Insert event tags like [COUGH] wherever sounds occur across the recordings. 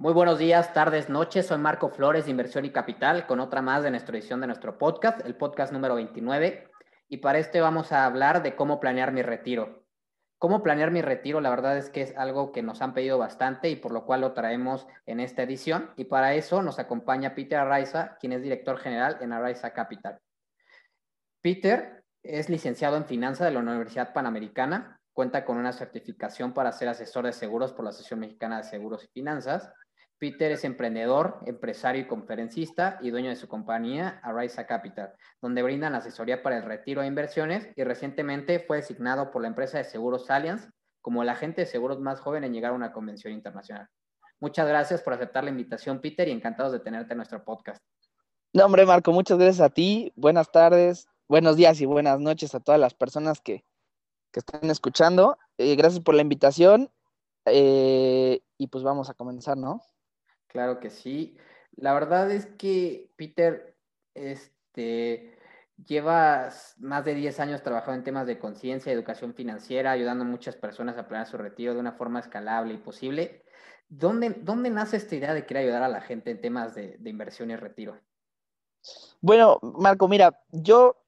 Muy buenos días, tardes, noches. Soy Marco Flores de Inversión y Capital con otra más de nuestra edición de nuestro podcast, el podcast número 29. Y para este vamos a hablar de cómo planear mi retiro. Cómo planear mi retiro, la verdad es que es algo que nos han pedido bastante y por lo cual lo traemos en esta edición. Y para eso nos acompaña Peter Araiza, quien es director general en Araiza Capital. Peter es licenciado en finanzas de la Universidad Panamericana, cuenta con una certificación para ser asesor de seguros por la Asociación Mexicana de Seguros y Finanzas Peter es emprendedor, empresario y conferencista y dueño de su compañía Arisa Capital, donde brindan asesoría para el retiro de inversiones y recientemente fue designado por la empresa de seguros Allianz como el agente de seguros más joven en llegar a una convención internacional. Muchas gracias por aceptar la invitación, Peter, y encantados de tenerte en nuestro podcast. No, hombre, Marco, muchas gracias a ti. Buenas tardes, buenos días y buenas noches a todas las personas que, que están escuchando. Eh, gracias por la invitación. Eh, y pues vamos a comenzar, ¿no? Claro que sí. La verdad es que, Peter, este, llevas más de 10 años trabajando en temas de conciencia educación financiera, ayudando a muchas personas a planear su retiro de una forma escalable y posible. ¿Dónde, dónde nace esta idea de querer ayudar a la gente en temas de, de inversión y retiro? Bueno, Marco, mira, yo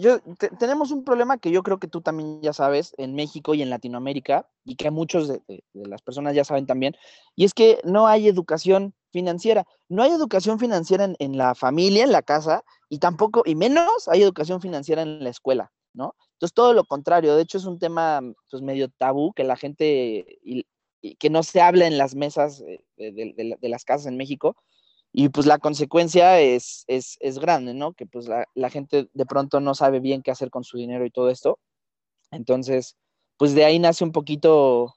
yo, tenemos un problema que yo creo que tú también ya sabes en México y en Latinoamérica y que muchos de, las personas ya saben también, y es que no hay educación financiera. No hay educación financiera en, la familia, en la casa, y tampoco, y menos hay educación financiera en la escuela, ¿no? Entonces, todo lo contrario, de hecho es un tema pues medio tabú que la gente, que no se habla en las mesas eh, de las casas en México, y pues la consecuencia es, es, es grande, ¿no? Que pues la, la, gente de pronto no sabe bien qué hacer con su dinero y todo esto. Entonces, pues de ahí nace un poquito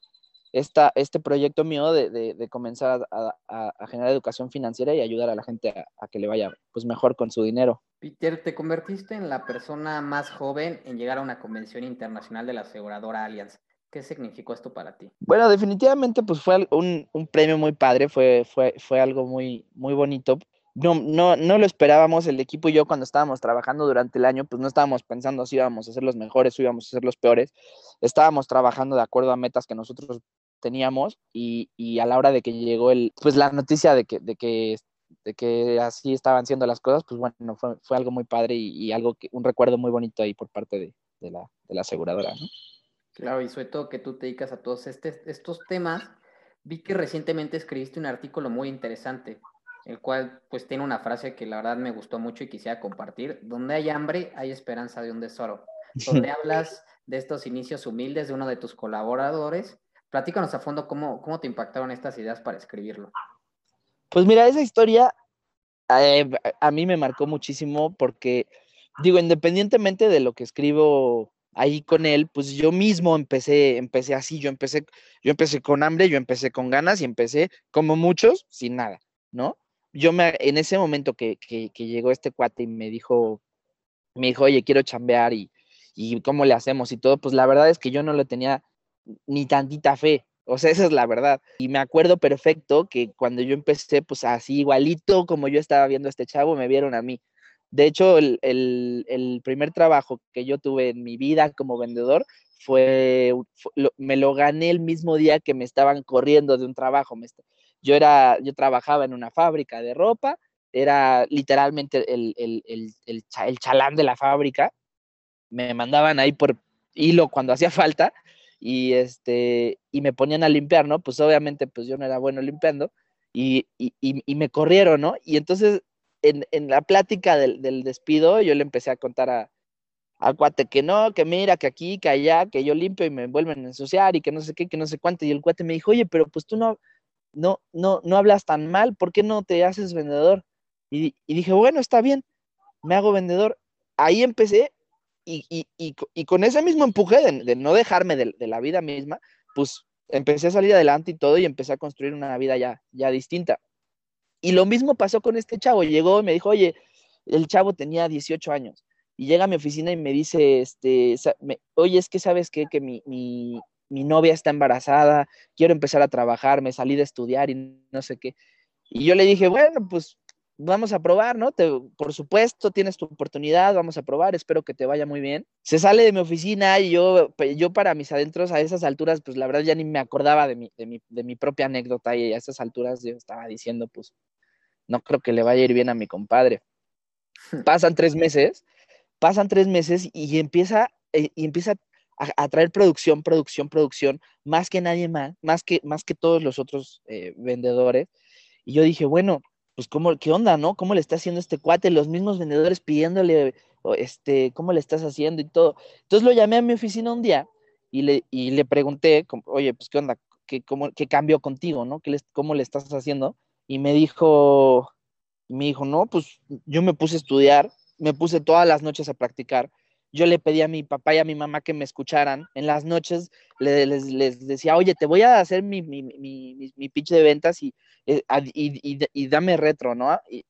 esta, este proyecto mío de, de, comenzar a, a, a, generar educación financiera y ayudar a la gente a, que le vaya pues mejor con su dinero. Peter, te convertiste en la persona más joven en llegar a una convención internacional de la aseguradora Allianz. ¿Qué significó esto para ti? Bueno, definitivamente pues fue un, un, premio muy padre, fue, fue, fue algo muy, muy bonito. No, no, no lo esperábamos, el equipo y yo cuando estábamos trabajando durante el año, pues no estábamos pensando si íbamos a ser los mejores o íbamos a ser los peores. Estábamos trabajando de acuerdo a metas que nosotros teníamos y, y a la hora de que llegó el, pues la noticia de que, de que de que así estaban siendo las cosas, pues bueno, fue, fue algo muy padre y, y, algo que, un recuerdo muy bonito ahí por parte de, de, la, de la aseguradora, ¿no? Claro, y sobre todo que tú te dedicas a todos este, estos temas, vi que recientemente escribiste un artículo muy interesante, el cual pues tiene una frase que la verdad me gustó mucho y quisiera compartir, donde hay hambre, hay esperanza de un tesoro, donde [LAUGHS] hablas de estos inicios humildes de uno de tus colaboradores. Platícanos a fondo cómo, cómo te impactaron estas ideas para escribirlo. Pues mira, esa historia eh, a mí me marcó muchísimo porque, digo, independientemente de lo que escribo ahí con él, pues yo mismo empecé, empecé así, yo empecé, yo empecé con hambre, yo empecé con ganas y empecé como muchos, sin nada, ¿no? Yo me, en ese momento que, que, llegó este cuate y me dijo, me dijo, oye, quiero chambear y, y cómo le hacemos y todo, pues la verdad es que yo no le tenía ni tantita fe, o sea, esa es la verdad. Y me acuerdo perfecto que cuando yo empecé, pues así igualito como yo estaba viendo a este chavo, me vieron a mí. De hecho, el, el, el, primer trabajo que yo tuve en mi vida como vendedor fue, me lo gané el mismo día que me estaban corriendo de un trabajo. Me, yo, era, yo trabajaba en una fábrica de ropa, era literalmente el, el, el, chalán de la fábrica. Me mandaban ahí por hilo cuando [LAUGHS] hacía falta y, este, y me ponían a limpiar, ¿no? Pues obviamente pues yo no era bueno limpiando y, y, y me corrieron, ¿no? Y entonces en, en la plática del, del, despido, yo le empecé a contar a, al cuate que no, que mira, que aquí, que allá, que yo limpio y me vuelven a ensuciar y que no sé qué, que no sé cuánto. Y el cuate me dijo, oye, pero pues tú no, no, no, no hablas tan mal, ¿por qué no te haces vendedor? Y, y dije, bueno, está bien, me hago vendedor. Ahí empecé y, y, y, con ese mismo empuje de, de no dejarme de, de, la vida misma, pues empecé a salir adelante y todo y empecé a construir una vida ya, ya distinta. Y lo mismo pasó con este chavo. Llegó y me dijo, oye, el chavo tenía 18 años. Y llega a mi oficina y me dice, este, oye, es que sabes qué? que mi, mi, mi, novia está embarazada, quiero empezar a trabajar, me salí de estudiar y no sé qué. Y yo le dije, bueno, pues vamos a probar, ¿no? Por supuesto, tienes tu oportunidad, vamos a probar, espero que te vaya muy bien. Se sale de mi oficina y yo, yo para mis adentros a esas alturas, pues la verdad ya ni me acordaba de mi, de mi, de mi propia anécdota y a esas alturas yo estaba diciendo, pues, no creo que le vaya a ir bien a mi compadre. [LAUGHS] Pasan tres meses, pasan tres meses y empieza, eh, y empieza a, traer producción, producción, producción, más que nadie más, más que, más que todos los otros eh, vendedores. Y yo dije, bueno, pues cómo, qué onda, ¿no? ¿Cómo le está haciendo este cuate? Los mismos vendedores pidiéndole, este, ¿cómo le estás haciendo y todo? Entonces lo llamé a mi oficina un día y le, y le pregunté, oye, pues qué onda, qué, cómo, qué cambió contigo, ¿no? ¿Qué ¿Cómo le estás haciendo? Y me dijo, me dijo, no, pues yo me puse a estudiar, me puse todas las noches a practicar yo le pedí a mi papá y a mi mamá que me escucharan. En las noches les, decía, oye, te voy a hacer mi, mi, mi, pitch de ventas y, eh, y, y, dame retro, ¿no? Y,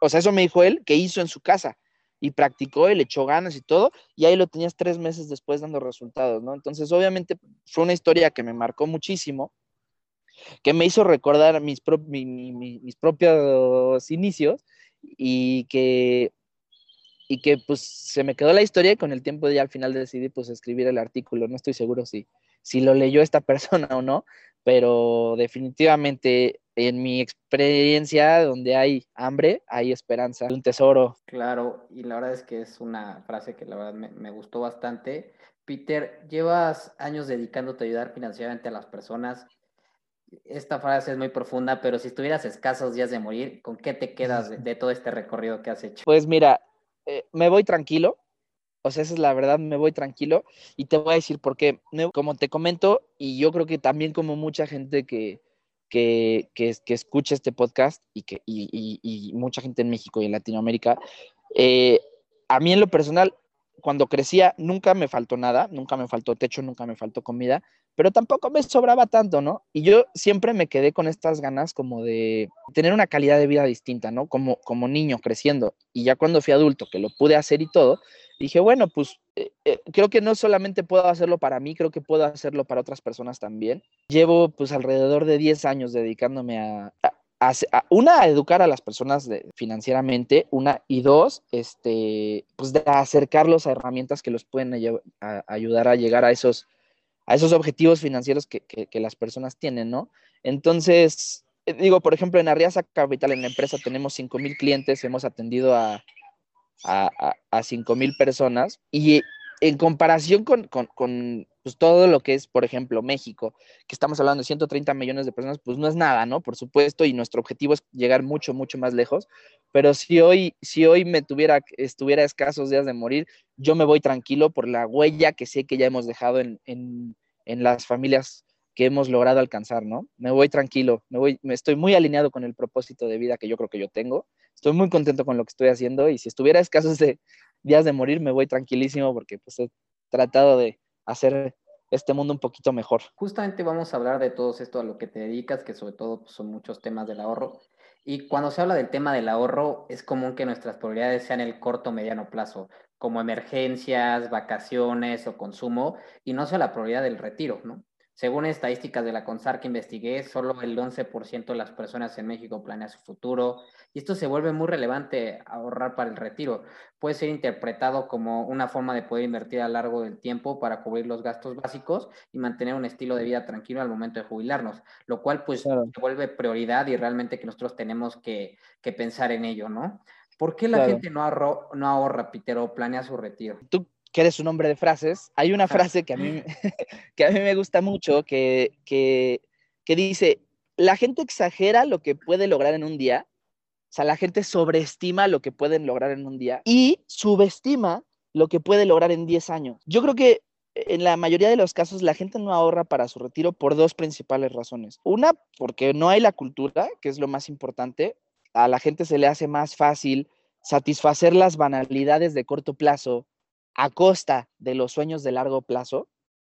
o sea, eso me dijo él que hizo en su casa y practicó y le echó ganas y todo, y ahí lo tenías tres meses después dando resultados, ¿no? Entonces, obviamente, fue una historia que me marcó muchísimo, que me hizo recordar mis, mis propios inicios y que y que pues se me quedó la historia y con el tiempo ya al final decidí pues escribir el artículo. No estoy seguro si, si lo leyó esta [LAUGHS] persona o no, pero definitivamente en mi experiencia donde hay hambre, hay esperanza, un tesoro. Claro, y la verdad es que es una frase que la verdad me, me gustó bastante. Peter, llevas años dedicándote a ayudar financieramente a las personas. Esta frase es muy profunda, pero si estuvieras escasos días de morir, ¿con qué te quedas de, [LAUGHS] de todo este recorrido que has hecho? Pues mira, eh, me voy tranquilo, o sea, esa es la verdad, me voy tranquilo y te voy a decir por qué. Como te comento, y yo creo que también como mucha gente que, que, que, escucha este podcast y, que, y, mucha gente en México y en Latinoamérica, eh, a mí en lo personal, cuando crecía, nunca me faltó nada, nunca me faltó techo, nunca me faltó comida, pero tampoco me sobraba tanto, ¿no? Y yo siempre me quedé con estas ganas como de tener una calidad de vida distinta, ¿no? Como, como niño creciendo. Y ya cuando fui adulto, que lo pude hacer y todo, dije, bueno, pues eh, eh, creo que no solamente puedo hacerlo para mí, creo que puedo hacerlo para otras personas también. Llevo pues alrededor de 10 años dedicándome a, una, a educar a las personas financieramente, una, y dos, este, pues de acercarlos a herramientas que los pueden ayudar a llegar a esos a esos objetivos financieros que, las personas tienen, ¿no? Entonces, eh, digo, por ejemplo, en Arriaza Capital, en la empresa, tenemos 5 mil clientes, hemos atendido a, a, a, 5 mil personas y en comparación con, pues, todo lo que es, por ejemplo, México, que estamos hablando de 130 millones de personas, pues no es nada, ¿no? Por supuesto, y nuestro objetivo es llegar mucho, mucho más lejos, pero si hoy, si hoy me tuviera, estuviera escasos días de morir, yo me voy tranquilo por la huella que sé que ya hemos dejado en, en, en las familias que hemos logrado alcanzar, ¿no? Me voy tranquilo, me voy, me estoy muy alineado con el propósito de vida que yo creo que yo tengo. Estoy muy contento con lo que estoy haciendo y si estuviera escasos de días de morir, me voy tranquilísimo porque pues he tratado de hacer este mundo un poquito mejor. Justamente vamos a hablar de todo esto a lo que te dedicas, que sobre todo pues, son muchos temas del ahorro. Y cuando se habla del tema del ahorro, es común que nuestras prioridades sean el corto o mediano plazo, como emergencias, vacaciones o consumo, y no sea la prioridad del retiro, ¿no? Según estadísticas de la CONSAR que investigué, solo el 11% de las personas en México planea su futuro y esto se vuelve muy relevante ahorrar para el retiro. Puede ser interpretado como una forma de poder invertir a lo largo del tiempo para cubrir los gastos básicos y mantener un estilo de vida tranquilo al momento de jubilarnos, lo cual pues se vuelve prioridad y realmente que nosotros tenemos que, pensar en ello, ¿no? ¿Por qué la gente no, no ahorra, Peter, o planea su retiro? ¿Tú que eres un hombre de frases, hay una frase que a mí, [LAUGHS] que a mí me gusta mucho que, que, que dice, la gente exagera lo que puede lograr en un día, o sea, la gente sobreestima lo que pueden lograr en un día y subestima lo que puede lograr en 10 años. Yo creo que en la mayoría de los casos la gente no ahorra para su retiro por dos principales razones. Una, porque no hay la cultura, que es lo más importante. A la gente se le hace más fácil satisfacer las banalidades de corto plazo a costa de los sueños de largo plazo,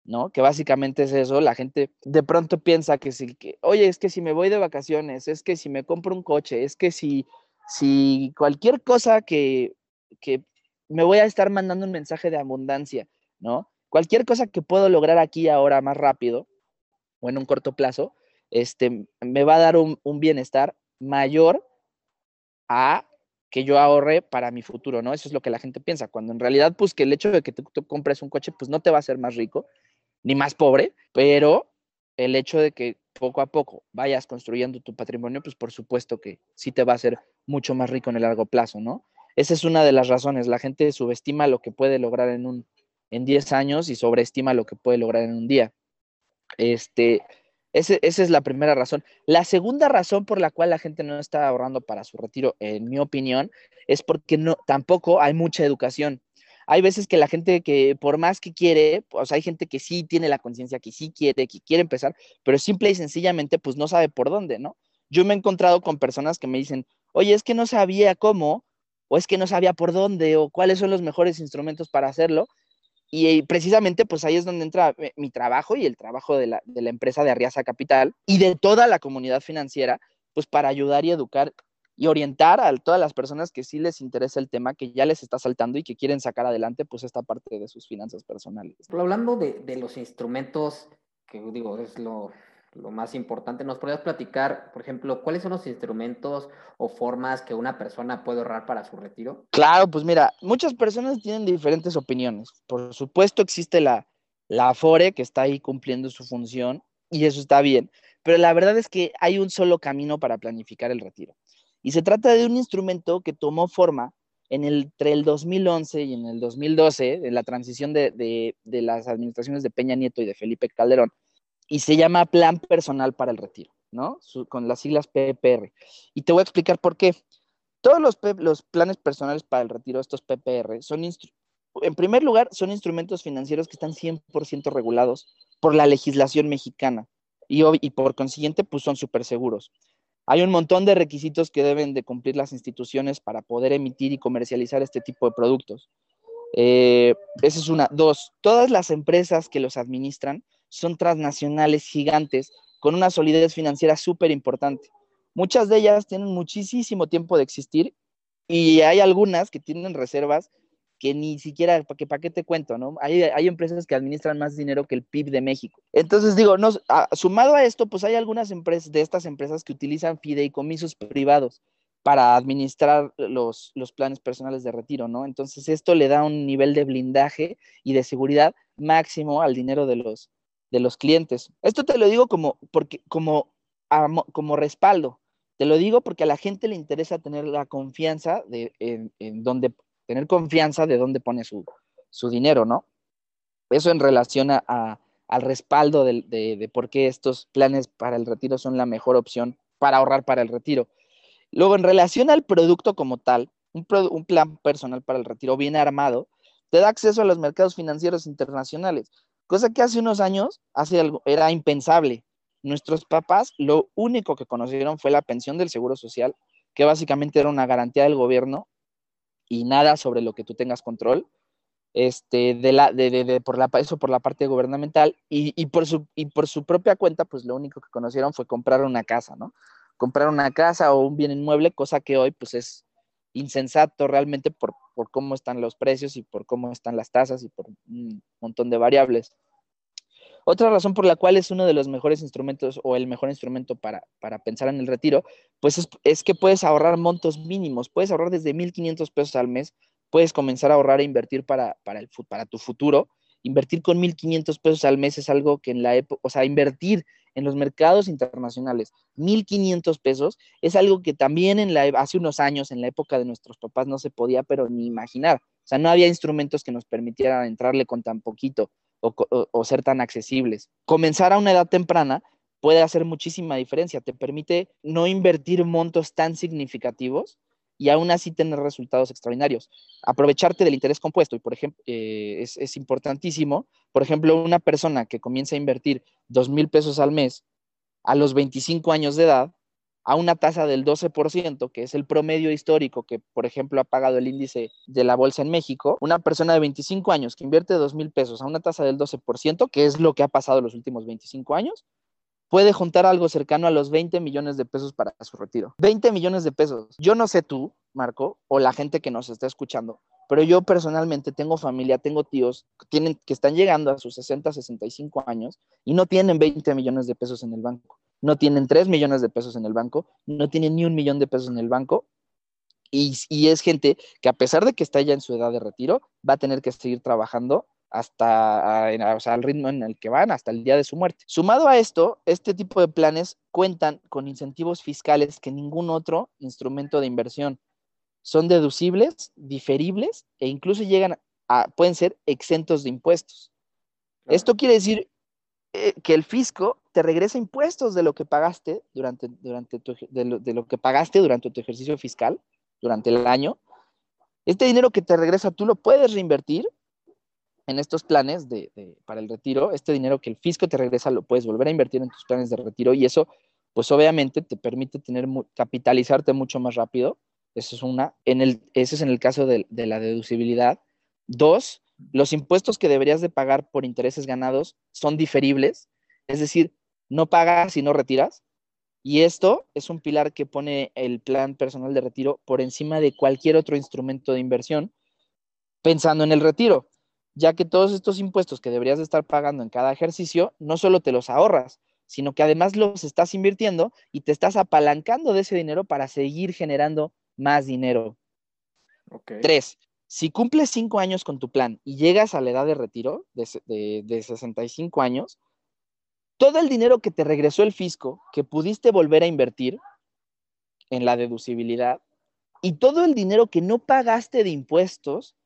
¿no? Que básicamente es eso, la gente de pronto piensa que si, que, oye, es que si me voy de vacaciones, es que si me compro un coche, es que si, si cualquier cosa que, que me voy a estar mandando un mensaje de abundancia, ¿no? Cualquier cosa que puedo lograr aquí ahora más rápido o en un corto plazo, este, me va a dar un, un bienestar mayor a que yo ahorre para mi futuro, ¿no? Eso es lo que la gente piensa, cuando en realidad, pues que el hecho de que tú, compres un coche, pues no te va a hacer más rico ni más pobre, pero el hecho de que poco a poco vayas construyendo tu patrimonio, pues por supuesto que sí te va a hacer mucho más rico en el largo plazo, ¿no? Esa es una de las razones. La gente subestima lo que puede lograr en un en 10 años y sobreestima lo que puede lograr en un día. Este, esa es la primera razón. La segunda razón por la cual la gente no está ahorrando para su retiro, en mi opinión, es porque no, tampoco hay mucha educación. Hay veces que la gente que por más que quiere, pues hay gente que sí tiene la conciencia, que sí quiere, que quiere empezar, pero simple y sencillamente pues no sabe por dónde, ¿no? Yo me he encontrado con personas que me dicen, oye, es que no sabía cómo, o es que no sabía por dónde, o cuáles son los mejores instrumentos para hacerlo, y precisamente, pues ahí es donde entra eh, mi trabajo y el trabajo de la, de la, empresa de Arriaza Capital y de toda la comunidad financiera, pues para ayudar y educar y orientar a todas las personas que sí les interesa el tema, que ya les está saltando y que quieren sacar adelante, pues esta parte de sus finanzas personales. Hablando de, de los instrumentos, que digo, es lo, lo más importante. ¿Nos podrías platicar, por ejemplo, cuáles son los instrumentos o formas que una persona puede ahorrar para su retiro? Claro, pues mira, muchas personas tienen diferentes opiniones. Por supuesto existe la, la que está ahí cumpliendo su función y eso está bien, pero la verdad es que hay un solo camino para planificar el retiro. Y se trata de un instrumento que tomó forma en el, entre el 2011 y en el 2012, en la transición de, de, de las administraciones de Peña Nieto y de Felipe Calderón, y se llama Plan Personal para el Retiro, ¿no? con las siglas PPR. Y te voy a explicar por qué. Todos los, los planes personales para el retiro, estos PPR, son, en primer lugar, son instrumentos financieros que están 100% regulados por la legislación mexicana y, y por consiguiente, pues son súper seguros. Hay un montón de requisitos que deben de cumplir las instituciones para poder emitir y comercializar este tipo de productos. Eh, esa es una. Dos, todas las empresas que los administran son transnacionales gigantes con una solidez financiera súper importante. Muchas de ellas tienen muchísimo tiempo de existir y hay algunas que tienen reservas que ni siquiera, ¿para qué, te cuento? ¿no? Hay, hay, empresas que administran más dinero que el PIB de México. Entonces digo, sumado a esto, pues hay algunas empresas de estas empresas que utilizan fideicomisos privados para administrar los, los planes personales de retiro, ¿no? Entonces esto le da un nivel de blindaje y de seguridad máximo al dinero de los, de los clientes. Esto te lo digo como, porque, como, como respaldo. Te lo digo porque a la gente le interesa tener la confianza de en, dónde, tener confianza de dónde pone su, su dinero, ¿no? Eso en relación a, al respaldo de, de, por qué estos planes para el retiro son la mejor opción para ahorrar para el retiro. Luego, en relación al producto como tal, un, un plan personal para el retiro bien armado te da acceso a los mercados financieros internacionales cosa que hace unos años hace algo, era impensable. Nuestros papás lo único que conocieron fue la pensión del Seguro Social, que básicamente era una garantía del gobierno y nada sobre lo que tú tengas control. Este, de la, de, de, por la, eso por la parte gubernamental y, y, por su, y por su propia cuenta, pues lo único que conocieron fue comprar una casa, ¿no? Comprar una casa o un bien inmueble, cosa que hoy pues es insensato realmente por, por cómo están los precios y por cómo están las tasas y por un montón de variables. Otra razón por la cual es uno de los mejores instrumentos o el mejor instrumento para, para pensar en el retiro, pues es, que puedes ahorrar montos mínimos, puedes ahorrar desde 1.500 pesos al mes, puedes comenzar a ahorrar e invertir para, para, el, para tu futuro. Invertir con 1.500 pesos al mes es algo que en la época, o sea, invertir en los mercados internacionales 1.500 pesos es algo que también en la, hace unos años, en la época de nuestros papás, no se podía, pero ni imaginar. O sea, no había instrumentos que nos permitieran entrarle con tan poquito o, o ser tan accesibles. Comenzar a una edad temprana puede hacer muchísima diferencia. Te permite no invertir montos tan significativos y aún así tener resultados extraordinarios. Aprovecharte del interés compuesto, y por ejemplo, eh, es, importantísimo. Por ejemplo, una persona que comienza a invertir dos mil pesos al mes a los 25 años de edad, a una tasa del 12%, que es el promedio histórico que, por ejemplo, ha pagado el índice de la bolsa en México, una persona de 25 años que invierte dos mil pesos a una tasa del 12%, que es lo que ha pasado los últimos 25 años, puede juntar algo cercano a los 20 millones de pesos para su retiro. 20 millones de pesos. Yo no sé tú, Marco, o la gente que nos está escuchando, pero yo personalmente tengo familia, tengo tíos que, tienen, que están llegando a sus 60, 65 años y no tienen 20 millones de pesos en el banco. No tienen 3 millones de pesos en el banco, no tienen ni un millón de pesos en el banco Y, es gente que a pesar de que está ya en su edad de retiro, va a tener que seguir trabajando hasta o sea, al ritmo en el que van hasta el día de su muerte. Sumado a esto, este tipo de planes cuentan con incentivos fiscales que ningún otro instrumento de inversión. Son deducibles, diferibles e incluso llegan a, pueden ser exentos de impuestos. Esto quiere decir eh, que el fisco te regresa impuestos de lo que pagaste durante, durante de, lo, que pagaste durante tu ejercicio fiscal, durante el año. Este dinero que te regresa, tú lo puedes reinvertir en estos planes de, para el retiro. Este dinero que el fisco te regresa, lo puedes volver a invertir en tus planes de retiro y eso, pues obviamente te permite tener, capitalizarte mucho más rápido. Eso es una. En el, es en el caso de, de la deducibilidad. Dos, los impuestos que deberías de pagar por intereses ganados son diferibles, es decir, no pagas y no retiras. Y esto es un pilar que pone el plan personal de retiro por encima de cualquier otro instrumento de inversión, pensando en el retiro, ya que todos estos impuestos que deberías de estar pagando en cada ejercicio, no solo te los ahorras, sino que además los estás invirtiendo y te estás apalancando de ese dinero para seguir generando más dinero. Tres, si cumples cinco años con tu plan y llegas a la edad de retiro de, de, 65 años, todo el dinero que te regresó el fisco, que pudiste volver a invertir en la deducibilidad, y todo el dinero que no pagaste de impuestos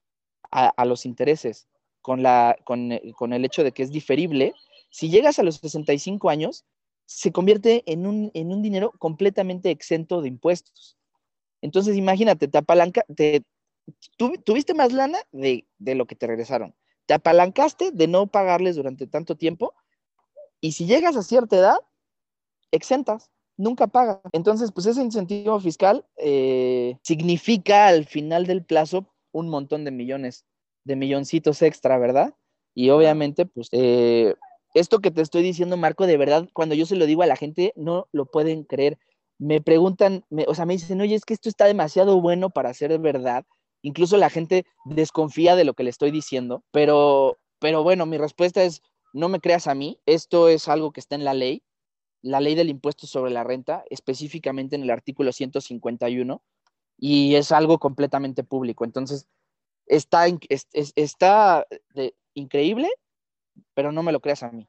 a, los intereses con, la, con, con, el hecho de que es diferible, si llegas a los 65 años, se convierte en un, en un dinero completamente exento de impuestos. Entonces, imagínate, te, apalanca, te, tuviste más lana de, lo que te regresaron. Te apalancaste de no pagarles durante tanto tiempo y si llegas a cierta edad, exentas, nunca pagas. Entonces, pues ese incentivo fiscal eh, significa al final del plazo un montón de millones, de milloncitos extra, ¿verdad? Y obviamente, pues eh, esto que te estoy diciendo, Marco, de verdad, cuando yo se lo digo a la gente, no lo pueden creer. Me preguntan, o sea, me dicen, oye, es que esto está demasiado bueno para ser verdad. Incluso la gente desconfía de lo que le estoy diciendo, pero, pero bueno, mi respuesta es, no me creas a mí, esto es algo que está en la ley, la ley del impuesto sobre la renta, específicamente en el artículo 151, y es algo completamente público. Entonces, está, está increíble, pero no me lo creas a mí.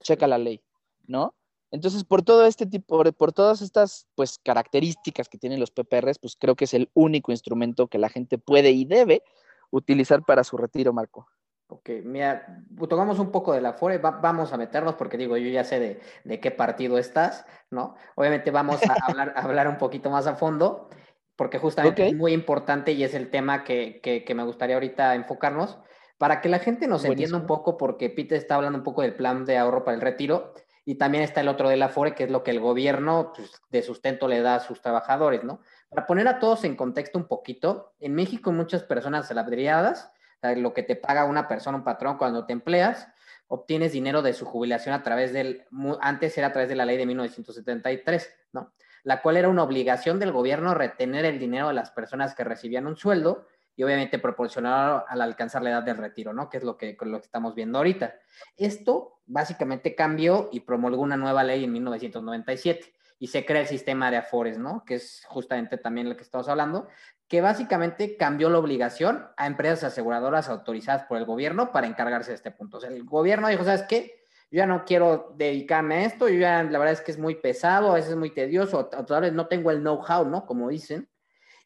Checa la ley, ¿no? Entonces, por todo este tipo, por, todas estas pues, características que tienen los PPRs, pues creo que es el único instrumento que la gente puede y debe utilizar para su retiro, Marco. Ok, mira, tomamos un poco de la FORE, vamos a meternos porque digo, yo ya sé de, qué partido estás, ¿no? Obviamente vamos a hablar, hablar un poquito más a fondo, porque justamente es muy importante y es el tema que, que, me gustaría ahorita enfocarnos, para que la gente nos entienda un poco, porque Pete está hablando un poco del plan de ahorro para el retiro, y también está el otro de la FORE, que es lo que el gobierno pues, de sustento le da a sus trabajadores, ¿no? Para poner a todos en contexto un poquito, en México muchas personas salariadas, lo que te paga una persona, un patrón cuando te empleas, obtienes dinero de su jubilación a través del, antes era a través de la ley de 1973, ¿no? La cual era una obligación del gobierno retener el dinero de las personas que recibían un sueldo y obviamente proporcionar al alcanzar la edad del retiro, ¿no? Que es lo que, lo que estamos viendo ahorita. Esto básicamente cambió y promulgó una nueva ley en 1997 y se crea el sistema de Afores, ¿no? Que es justamente también lo que estamos hablando, que básicamente cambió la obligación a empresas aseguradoras autorizadas por el gobierno para encargarse de este punto. El gobierno dijo, ¿sabes qué? Yo ya no quiero dedicarme a esto, yo ya la verdad es que es muy pesado, a veces es muy tedioso, o tal vez no tengo el know-how, ¿no? Como dicen,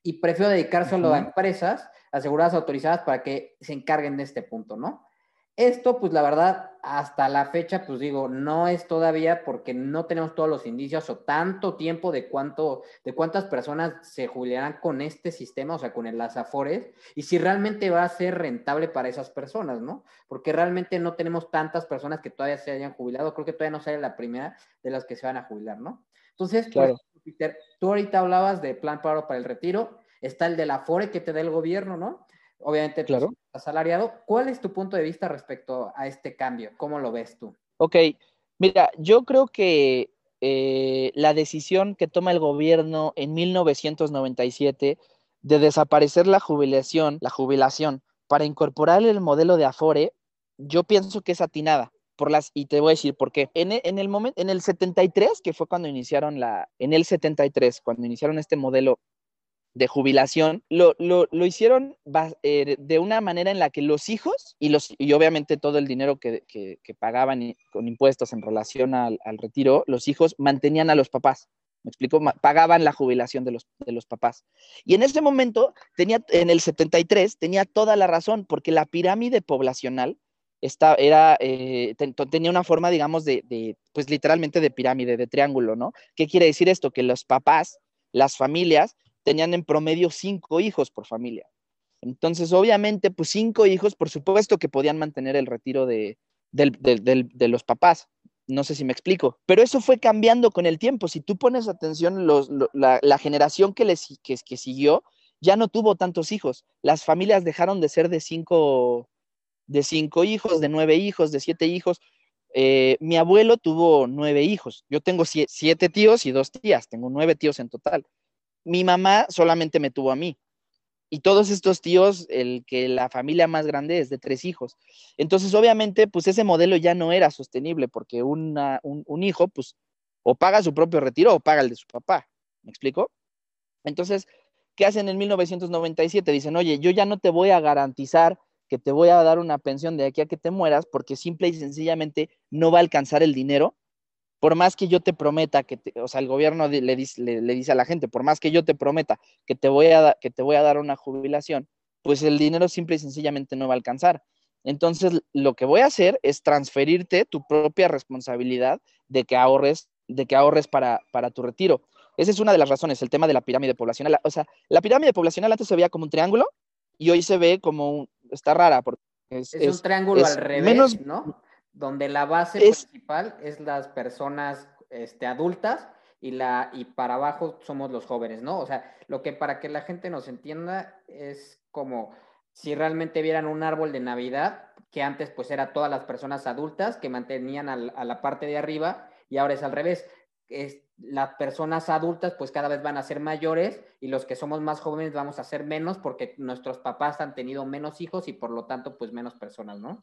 y prefiero dedicárselo a empresas aseguradas autorizadas para que se encarguen de este punto, ¿no? Esto, pues la verdad, hasta la fecha, pues digo, no es todavía porque no tenemos todos los indicios o tanto tiempo de cuánto, de cuántas personas se jubilarán con este sistema, o sea, con el Afores, y si realmente va a ser rentable para esas personas, ¿no? Porque realmente no tenemos tantas personas que todavía se hayan jubilado, creo que todavía no sale la primera de las que se van a jubilar, ¿no? Entonces, pues, claro. Peter, tú ahorita hablabas de plan paro para el retiro, está el de la FORE que te da el gobierno, ¿no? Obviamente, pues, claro. asalariado. ¿Cuál es tu punto de vista respecto a este cambio? ¿Cómo lo ves tú? Ok, mira, yo creo que eh, la decisión que toma el gobierno en 1997 de desaparecer la jubilación, la jubilación, para incorporar el modelo de Afore, yo pienso que es atinada. Por las, y te voy a decir por qué. En, e, en el momento, en el 73, que fue cuando iniciaron la, en el 73, cuando iniciaron este modelo de jubilación, lo, lo, lo hicieron eh, de una manera en la que los hijos y, los, y obviamente todo el dinero que, que, pagaban con impuestos en relación al, al, retiro, los hijos mantenían a los papás. ¿Me explico? Pagaban la jubilación de los, de los papás. Y en ese momento, tenía, en el 73, tenía toda la razón, porque la pirámide poblacional esta, era, eh, tenía una forma, digamos, de, de, pues literalmente de pirámide, de triángulo, ¿no? ¿Qué quiere decir esto? Que los papás, las familias, tenían en promedio cinco hijos por familia. Entonces, obviamente, pues cinco hijos, por supuesto que podían mantener el retiro de, los papás. No sé si me explico, pero eso fue cambiando con el tiempo. Si tú pones atención, la, generación que, les, que, que siguió ya no tuvo tantos hijos. Las familias dejaron de ser de cinco, de cinco hijos, de nueve hijos, de siete hijos. Eh, mi abuelo tuvo nueve hijos. Yo tengo siete tíos y dos tías. Tengo nueve tíos en total mi mamá solamente me tuvo a mí. Y todos estos tíos, el que la familia más grande es de tres hijos. Entonces, obviamente, pues ese modelo ya no era sostenible porque un, un, hijo, pues, o paga su propio retiro o paga el de su papá. ¿Me explico? Entonces, ¿qué hacen en 1997? Dicen, oye, yo ya no te voy a garantizar que te voy a dar una pensión de aquí a que te mueras porque simple y sencillamente no va a alcanzar el dinero por más que yo te prometa que, o sea, el gobierno le, dice, le, dice a la gente, por más que yo te prometa que te, voy a que te voy a dar una jubilación, pues el dinero simple y sencillamente no va a alcanzar. Entonces, lo que voy a hacer es transferirte tu propia responsabilidad de que ahorres, de que ahorres para, para tu retiro. Esa es una de las razones, el tema de la pirámide poblacional. O sea, la pirámide poblacional antes se veía como un triángulo y hoy se ve como un, está rara porque es, un triángulo al revés, ¿no? Donde la base principal es las personas este, adultas y, la, y para abajo somos los jóvenes, ¿no? O sea, lo que para que la gente nos entienda es como si realmente vieran un árbol de Navidad, que antes pues era todas las personas adultas que mantenían a la parte de arriba y ahora es al revés. Es, las personas adultas pues cada vez van a ser mayores y los que somos más jóvenes vamos a ser menos porque nuestros papás han tenido menos hijos y por lo tanto pues menos personas, ¿no?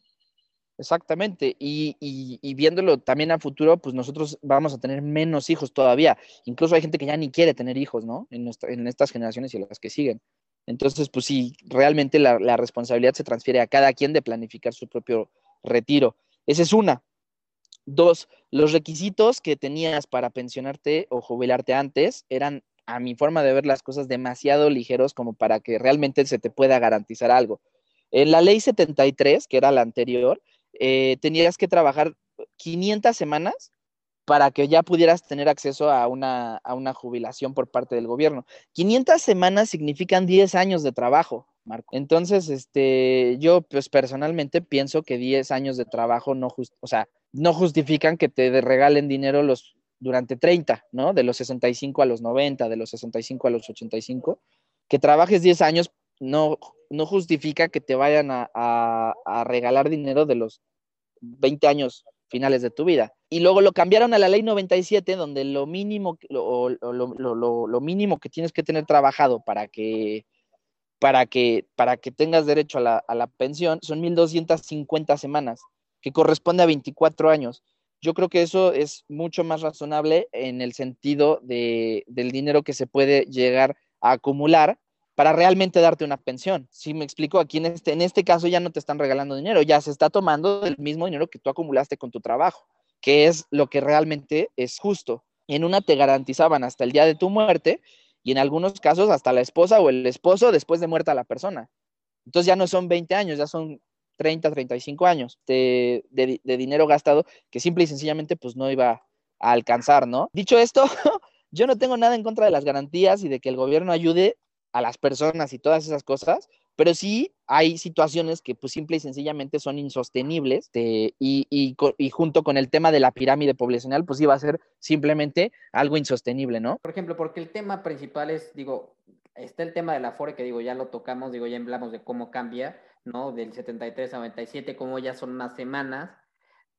Exactamente, y, viéndolo también a futuro, pues nosotros vamos a tener menos hijos todavía. Incluso hay gente que ya ni quiere tener hijos, ¿no? En, en estas generaciones y las que siguen. Entonces, pues sí, realmente la, la, responsabilidad se transfiere a cada quien de planificar su propio retiro. Esa es una. Dos, los requisitos que tenías para pensionarte o jubilarte antes eran, a mi forma de ver las cosas, demasiado ligeros como para que realmente se te pueda garantizar algo. En la ley 73, que era la anterior, eh, tenías que trabajar 500 semanas para que ya pudieras tener acceso a una, a una jubilación por parte del gobierno. 500 semanas significan 10 años de trabajo, Marco. Entonces, este, yo pues personalmente pienso que 10 años de trabajo no, o sea, no justifican que te regalen dinero los, durante 30, ¿no? De los 65 a los 90, de los 65 a los 85. Que trabajes 10 años no, no justifica que te vayan a, regalar dinero de los 20 años finales de tu vida. Y luego lo cambiaron a la ley 97, donde lo mínimo, lo, lo, mínimo que tienes que tener trabajado para que, para que, para que tengas derecho a la, a la pensión son 1.250 semanas, que corresponde a 24 años. Yo creo que eso es mucho más razonable en el sentido de, del dinero que se puede llegar a acumular para realmente darte una pensión. Si me explico, aquí en este, en este caso ya no te están regalando dinero, ya se está tomando el mismo dinero que tú acumulaste con tu trabajo, que es lo que realmente es justo. En una te garantizaban hasta el día de tu muerte y en algunos casos hasta la esposa o el esposo después de muerta la persona. Entonces ya no son 20 años, ya son 30, 35 años de, de, dinero gastado que simple y sencillamente pues no iba a alcanzar, ¿no? Dicho esto, [LAUGHS] yo no tengo nada en contra de las garantías y de que el gobierno ayude a las personas y todas esas cosas, pero sí hay situaciones que pues simple y sencillamente son insostenibles y, y, y, junto con el tema de la pirámide poblacional pues iba a ser simplemente algo insostenible, ¿no? Por ejemplo, porque el tema principal es, digo, está el tema de la FORE que digo, ya lo tocamos, digo, ya hablamos de cómo cambia, ¿no? Del 73 a 97, cómo ya son unas semanas,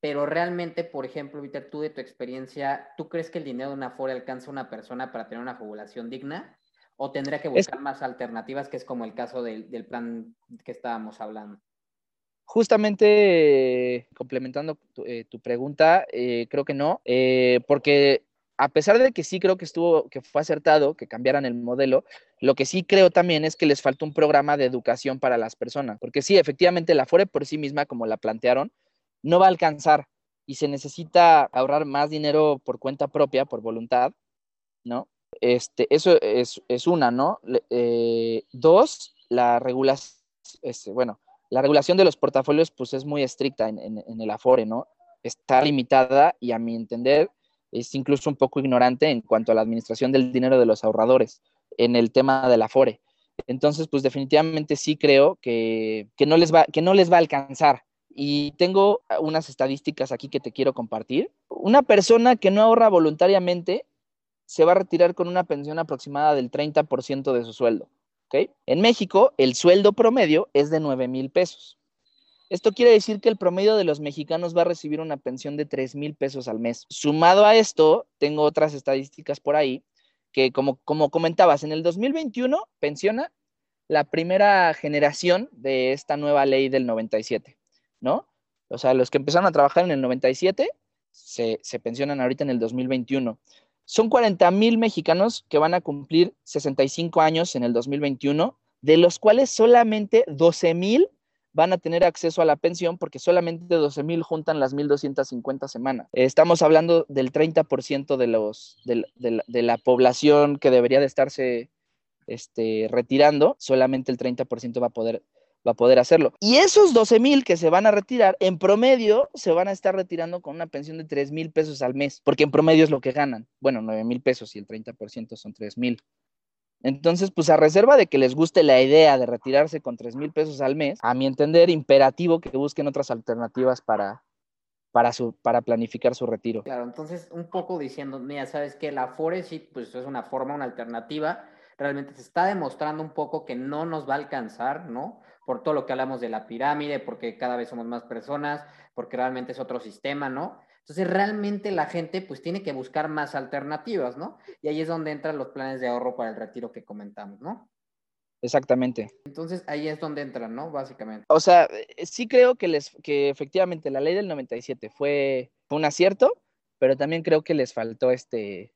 pero realmente, por ejemplo, Víctor, tú de tu experiencia, ¿tú crees que el dinero de una FORE alcanza a una persona para tener una jubilación digna? ¿O tendría que buscar más alternativas, que es como el caso del, plan que estábamos hablando? Justamente complementando tu, eh, pregunta, eh, creo que no, eh, porque a pesar de que sí creo que estuvo, que fue acertado que cambiaran el modelo, lo que sí creo también es que les falta un programa de educación para las personas, porque sí, efectivamente la FORE por sí misma, como la plantearon, no va a alcanzar y se necesita ahorrar más dinero por cuenta propia, por voluntad, ¿no? Este, eso es, una, ¿no? Eh, dos, la regulación, este, bueno, la regulación de los portafolios pues es muy estricta en, en el Afore, ¿no? Está limitada y a mi entender es incluso un poco ignorante en cuanto a la administración del dinero de los ahorradores en el tema del Afore. Entonces, pues definitivamente sí creo que, no les va, que no les va a alcanzar. Y tengo unas estadísticas aquí que te quiero compartir. Una persona que no ahorra voluntariamente se va a retirar con una pensión aproximada del 30% de su sueldo. En México, el sueldo promedio es de 9 mil pesos. Esto quiere decir que el promedio de los mexicanos va a recibir una pensión de 3 mil pesos al mes. Sumado a esto, tengo otras estadísticas por ahí que, como, como comentabas, en el 2021 pensiona la primera generación de esta nueva ley del 97, ¿no? O sea, los que empezaron a trabajar en el 97 se, se pensionan ahorita en el 2021. Son 40 mil mexicanos que van a cumplir 65 años en el 2021, de los cuales solamente 12 mil van a tener acceso a la pensión porque solamente 12 mil juntan las 1.250 semanas. Estamos hablando del 30% de, los, de, la población que debería de estarse este, retirando, solamente el 30% va a poder va a poder hacerlo. Y esos 12 mil que se van a retirar, en promedio se van a estar retirando con una pensión de 3 mil pesos al mes, porque en promedio es lo que ganan. Bueno, 9 mil pesos y el 30% son 3 mil. Entonces, pues a reserva de que les guste la idea de retirarse con 3 mil pesos al mes, a mi entender, imperativo que busquen otras alternativas para, para, su, para planificar su retiro. Claro, entonces un poco diciendo, mira, sabes que la FORE sí, pues es una forma, una alternativa, realmente se está demostrando un poco que no nos va a alcanzar, ¿no? Por todo lo que hablamos de la pirámide, porque cada vez somos más personas, porque realmente es otro sistema, ¿no? Entonces, realmente la gente pues tiene que buscar más alternativas, ¿no? Y ahí es donde entran los planes de ahorro para el retiro que comentamos, ¿no? Exactamente. Entonces, ahí es donde entran, ¿no? Básicamente. O sea, eh, sí creo que, les, que efectivamente la ley del 97 fue, fue un acierto, pero también creo que les faltó este,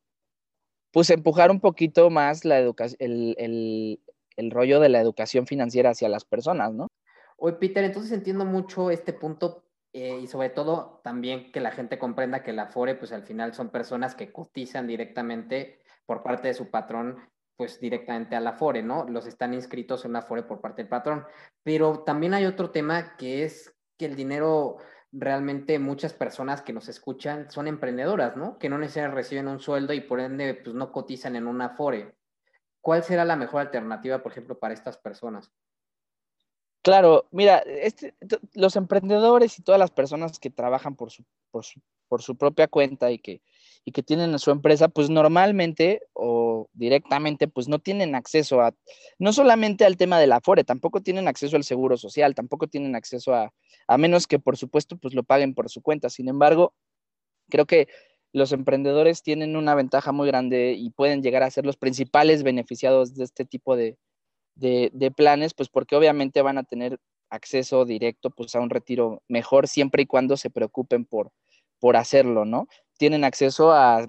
pues empujar un poquito más la educación, el, el, el rollo de la educación financiera hacia las personas, ¿no? Oye, Peter, entonces entiendo mucho este punto eh, y sobre todo también que la gente comprenda que la FORE, pues al final son personas que cotizan directamente por parte de su patrón, pues directamente a la FORE, ¿no? Los están inscritos en la FORE por parte del patrón. Pero también hay otro tema que es que el dinero, realmente muchas personas que nos escuchan son emprendedoras, ¿no? Que no necesariamente reciben un sueldo y por ende, pues no cotizan en una FORE. ¿Cuál será la mejor alternativa, por ejemplo, para estas personas? Claro, mira, este, los emprendedores y todas las personas que trabajan por su, por su, por su propia cuenta y que, y que tienen su empresa, pues normalmente o directamente, pues no tienen acceso a, no solamente al tema del Afore, tampoco tienen acceso al seguro social, tampoco tienen acceso a, a menos que por supuesto, pues lo paguen por su cuenta. Sin embargo, creo que los emprendedores tienen una ventaja muy grande y pueden llegar a ser los principales beneficiados de este tipo de, de, planes, pues porque obviamente van a tener acceso directo pues a un retiro mejor siempre y cuando se preocupen por, por hacerlo, ¿no? Tienen acceso a,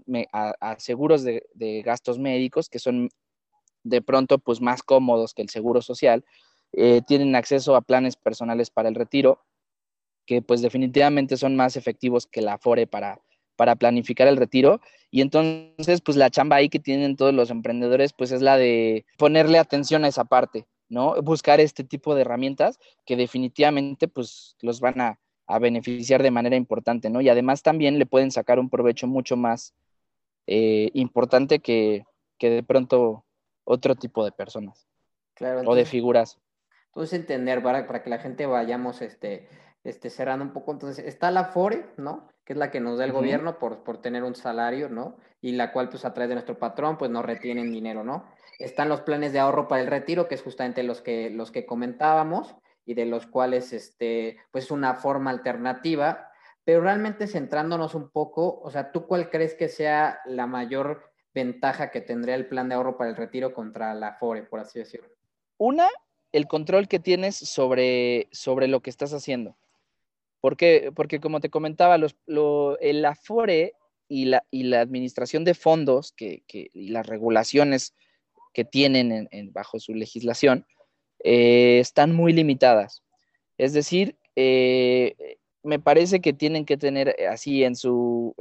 seguros de, gastos médicos que son de pronto pues más cómodos que el seguro social, eh, tienen acceso a planes personales para el retiro, que pues definitivamente son más efectivos que la FORE para, para planificar el retiro. Y entonces, pues la chamba ahí que tienen todos los emprendedores, pues es la de ponerle atención a esa parte, ¿no? Buscar este tipo de herramientas que definitivamente, pues los van a, beneficiar de manera importante, ¿no? Y además también le pueden sacar un provecho mucho más eh, importante que, de pronto otro tipo de personas. Claro, o de figuras. Entonces entender para, para que la gente vayamos este, este, cerrando un poco. Entonces, está la FORE, ¿no? Que es la que nos da el gobierno por, por tener un salario, ¿no? Y la cual, pues, a través de nuestro patrón, pues, nos retienen dinero, ¿no? Están los planes de ahorro para el retiro, que es justamente los que, los que comentábamos y de los cuales, este, pues, es una forma alternativa. Pero realmente centrándonos un poco, o sea, ¿tú cuál crees que sea la mayor ventaja que tendría el plan de ahorro para el retiro contra la FORE, por así decirlo? Una, el control que tienes sobre, sobre lo que estás haciendo. Porque, porque como te comentaba, el Afore y la, administración de fondos que, y las regulaciones que tienen bajo su legislación eh, están muy limitadas. Es decir, eh, me parece que tienen que tener así en su,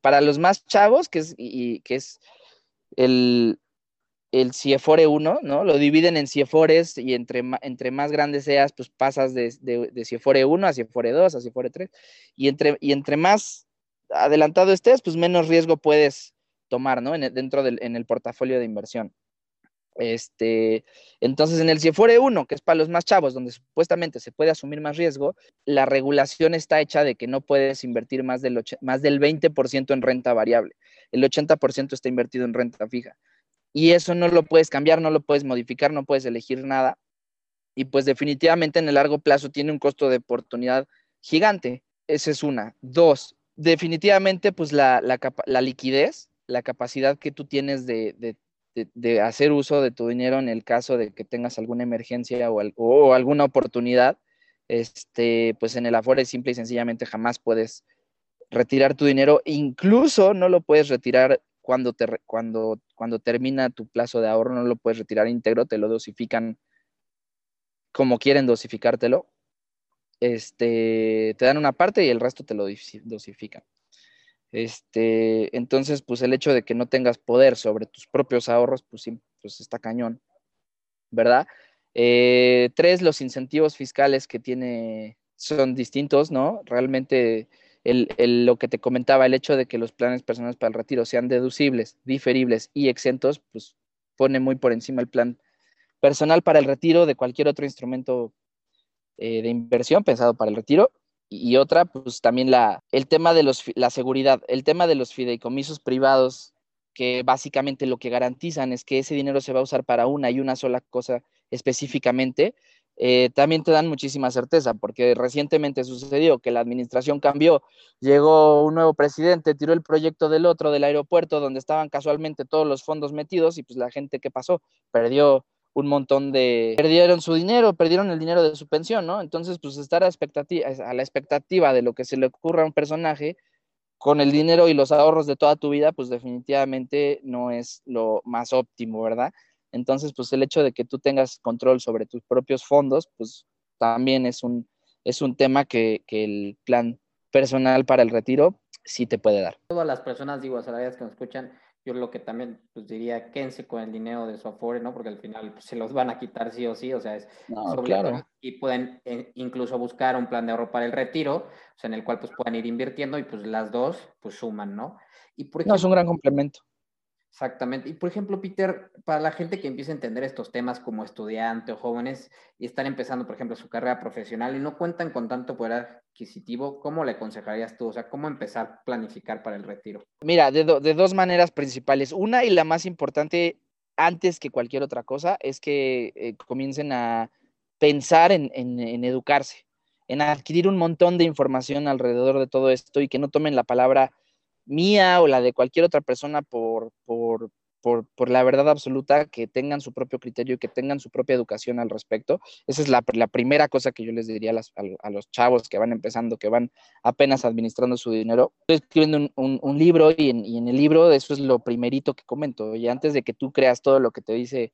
para los más chavos, que es, y, que es el, el CIEFORE 1, ¿no? Lo dividen en CIEFORES y entre, más grandes seas, pues pasas de, de, CIEFORE 1 a CIEFORE 2, a CIEFORE 3. Y entre, y entre más adelantado estés, pues menos riesgo puedes tomar, ¿no? En, dentro del en el portafolio de inversión. Este, entonces, en el CIEFORE 1, que es para los más chavos, donde supuestamente se puede asumir más riesgo, la regulación está hecha de que no puedes invertir más del, más del 20% en renta variable. El 80% está invertido en renta fija y eso no lo puedes cambiar, no lo puedes modificar, no puedes elegir nada. Y pues definitivamente en el largo plazo tiene un costo de oportunidad gigante. Esa es una. Dos, definitivamente pues la, liquidez, la capacidad que tú tienes de, hacer uso de tu dinero en el caso de que tengas alguna emergencia o, o alguna oportunidad, este, pues en el Afore simple y sencillamente jamás puedes retirar tu dinero, incluso no lo puedes retirar cuando, te, cuando, cuando termina tu plazo de ahorro, no lo puedes retirar íntegro, te lo dosifican como quieren dosificártelo. Este, te dan una parte y el resto te lo dosifican. Este, entonces, pues el hecho de que no tengas poder sobre tus propios ahorros, pues, pues está cañón, ¿verdad? Eh, tres, los incentivos fiscales que tiene son distintos, ¿no? Realmente lo que te comentaba, el hecho de que los planes personales para el retiro sean deducibles, diferibles y exentos, pues pone muy por encima el plan personal para el retiro de cualquier otro instrumento eh, de inversión pensado para el retiro. Y, otra, pues también la, el tema de los, la seguridad, el tema de los fideicomisos privados, que básicamente lo que garantizan es que ese dinero se va a usar para una y una sola cosa específicamente, eh, también te dan muchísima certeza, porque recientemente sucedió que la administración cambió, llegó un nuevo presidente, tiró el proyecto del otro, del aeropuerto, donde estaban casualmente todos los fondos metidos y pues la gente que pasó perdió un montón de, perdieron su dinero, perdieron el dinero de su pensión, ¿no? Entonces, pues estar a, a la expectativa de lo que se le ocurra a un personaje con el dinero y los ahorros de toda tu vida, pues definitivamente no es lo más óptimo, ¿verdad? Entonces, pues el hecho de que tú tengas control sobre tus propios fondos, pues también es un, es un tema que, el plan personal para el retiro sí te puede dar. Todas las personas, digo, asalariadas que nos escuchan, yo lo que también pues, diría, quédense con el dinero de su Afore, ¿no? Porque al final pues, se los van a quitar sí o sí, o sea, es claro. Y pueden eh, incluso buscar un plan de ahorro para el retiro, o sea, en el cual pues puedan ir invirtiendo y pues las dos pues suman, ¿no? Y por no, es un gran complemento. Exactamente. Y por ejemplo, Peter, para la gente que empieza a entender estos temas como estudiante o jóvenes y están empezando, por ejemplo, su carrera profesional y no cuentan con tanto poder adquisitivo, ¿cómo le aconsejarías tú? O sea, ¿cómo empezar a planificar para el retiro? Mira, de, dos maneras principales. Una y la más importante, antes que cualquier otra cosa, es que eh, comiencen a pensar en, en educarse, en adquirir un montón de información alrededor de todo esto y que no tomen la palabra mía o la de cualquier otra persona por, por, por, la verdad absoluta, que tengan su propio criterio y que tengan su propia educación al respecto. Esa es la, primera cosa que yo les diría a, los chavos que van empezando, que van apenas administrando su dinero. Estoy escribiendo un, un, libro y en, y en, el libro eso es lo primerito que comento. Y antes de que tú creas todo lo que te dice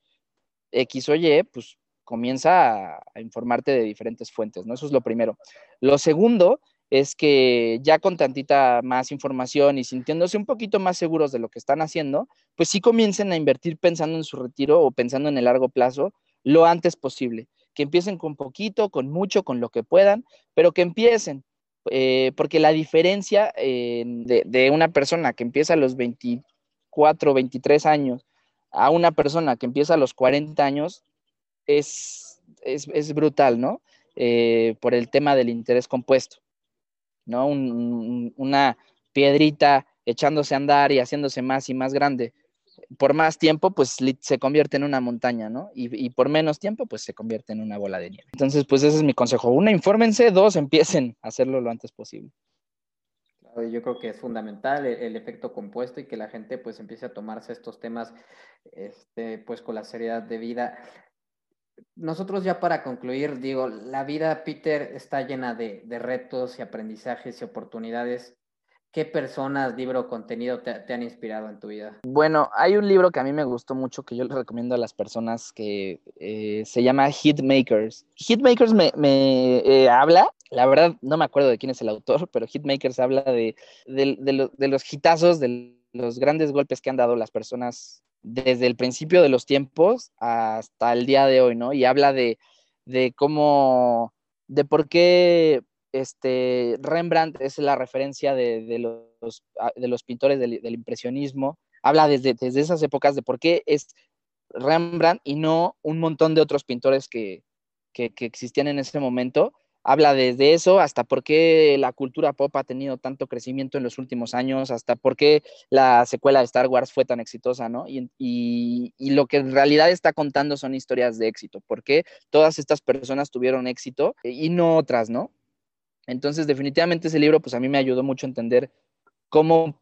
X o Y, pues comienza a, a informarte de diferentes fuentes, ¿no? Eso es lo primero. Lo segundo es que ya con tantita más información y sintiéndose un poquito más seguros de lo que están haciendo, pues sí comiencen a invertir pensando en su retiro o pensando en el largo plazo lo antes posible. Que empiecen con poquito, con mucho, con lo que puedan, pero que empiecen, eh, porque la diferencia eh, de, una persona que empieza a los 24, 23 años a una persona que empieza a los 40 años es, es, brutal, ¿no? Eh, por el tema del interés compuesto. ¿No? una piedrita echándose a andar y haciéndose más y más grande. Por más tiempo, pues se convierte en una montaña, ¿no? Y, por menos tiempo, pues se convierte en una bola de nieve. Entonces, pues ese es mi consejo. Una, infórmense. Dos, empiecen a hacerlo lo antes posible. Yo creo que es fundamental el, el, efecto compuesto y que la gente pues empiece a tomarse estos temas este, pues con la seriedad de vida nosotros ya para concluir, digo, la vida, Peter, está llena de, retos y aprendizajes y oportunidades, ¿Qué personas, libro contenido te, han inspirado en tu vida? Bueno, hay un libro que a mí me gustó mucho que yo le recomiendo a las personas que eh, se llama Hitmakers. Hitmakers me, me eh, habla, la verdad no me acuerdo de quién es el autor, [LAUGHS] pero Hitmakers habla de, de, los hitazos, de los grandes golpes que han dado las personas desde el principio de los tiempos hasta el día de hoy, ¿no? Y habla de, de cómo, de por qué este, Rembrandt es la referencia de, los, ah, de los, pintores del, impresionismo. Habla desde, desde, esas épocas de por qué es Rembrandt y no un montón de otros pintores que, que, existían en ese momento. Habla desde eso hasta por qué la cultura pop ha tenido tanto crecimiento en los últimos años, hasta por qué la secuela de Star Wars fue tan exitosa, ¿no? Y, y, y lo que en realidad está contando son historias de éxito, por qué todas estas personas tuvieron éxito y no otras, ¿no? Entonces, definitivamente ese libro, pues a mí me ayudó mucho a entender cómo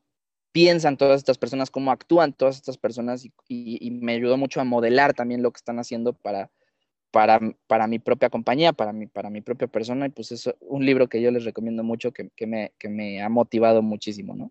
piensan todas estas personas, cómo actúan todas estas personas y, me ayudó mucho a modelar también lo que están haciendo para, para, para mi propia compañía, para mi, para mi propia persona. Y pues es un libro que yo les recomiendo mucho, que, que, me, que me, ha motivado muchísimo, ¿no?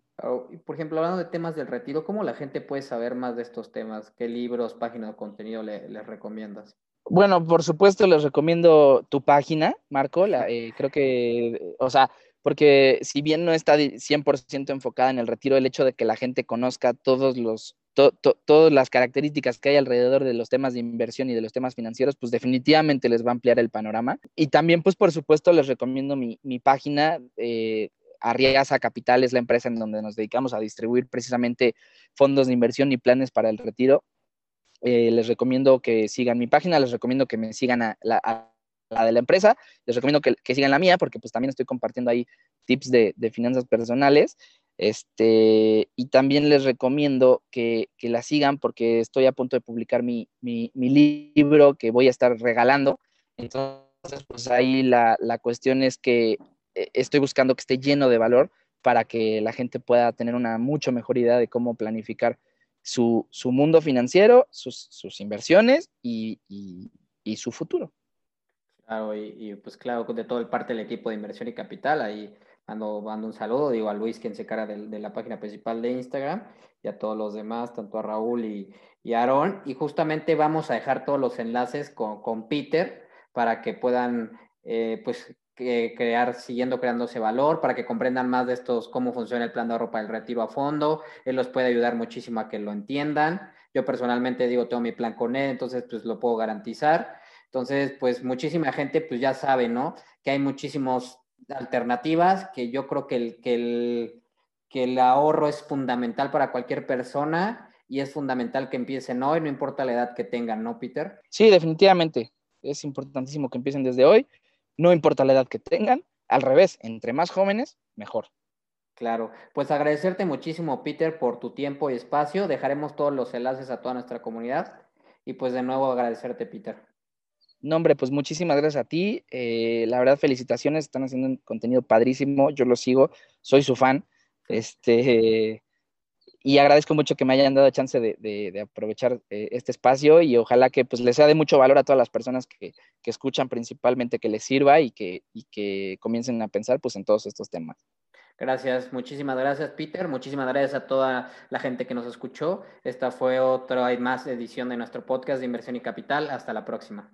por ejemplo, hablando de temas del retiro, ¿cómo la gente puede saber más de estos temas? ¿Qué libros, páginas de contenido le, les recomiendas? Bueno, por supuesto les recomiendo tu página, Marco. Eh, creo que, o sea, porque si bien no está 100% enfocada en el retiro, el hecho de que la gente conozca todos los, todas las características que hay alrededor de los temas de inversión y de los temas financieros, pues definitivamente les va a ampliar el panorama. Y también, pues por supuesto, les recomiendo mi, página. Eh, Arriaza Capital es la empresa en donde nos dedicamos a distribuir precisamente fondos de inversión y planes para el retiro. Eh, les recomiendo que sigan mi página, les recomiendo que me sigan a la, de la empresa, les recomiendo que, sigan la mía porque pues también estoy compartiendo ahí tips de, finanzas personales. Este, y también les recomiendo que, la sigan porque estoy a punto de publicar mi, libro que voy a estar regalando. Entonces, pues ahí la, la cuestión es que eh, estoy buscando que esté lleno de valor para que la gente pueda tener una mucho mejor idea de cómo planificar su, mundo financiero, sus, inversiones y, su futuro. Claro, y, pues claro, de todo el parte del equipo de inversión y capital, ahí mando, mando un saludo, digo a Luis, quien se cara de, la página principal de Instagram, y a todos los demás, tanto a Raúl y, y a Aaron, y justamente vamos a dejar todos los enlaces con, con Peter para que puedan eh, pues crear, siguiendo creándose valor, para que comprendan más de estos, cómo funciona el plan de ahorro para el retiro a fondo. Él los puede ayudar muchísimo a que lo entiendan. Yo personalmente digo, tengo mi plan con él, entonces pues lo puedo garantizar. Entonces, pues muchísima gente pues ya sabe, ¿no? Que hay muchísimas alternativas, que yo creo que el, que el, que el ahorro es fundamental para cualquier persona y es fundamental que empiecen hoy, no importa la edad que tengan, ¿no, Peter? Sí, definitivamente. Es importantísimo que empiecen desde hoy no importa la edad que tengan, al revés, entre más jóvenes, mejor. Claro, pues agradecerte muchísimo, Peter, por tu tiempo y espacio. Dejaremos todos los enlaces a toda nuestra comunidad y pues de nuevo agradecerte, Peter. No, hombre, pues muchísimas gracias a ti. Eh, la verdad, felicitaciones, están haciendo un contenido padrísimo. Yo lo sigo, soy su fan. Este, y agradezco mucho que me hayan dado chance de, aprovechar eh, este espacio y ojalá que pues les sea de mucho valor a todas las personas que, escuchan principalmente que les sirva y que, y que comiencen a pensar pues en todos estos temas. Gracias, muchísimas gracias Peter, muchísimas gracias a toda la gente que nos escuchó. Esta fue otra más edición de nuestro podcast de inversión y capital. Hasta la próxima.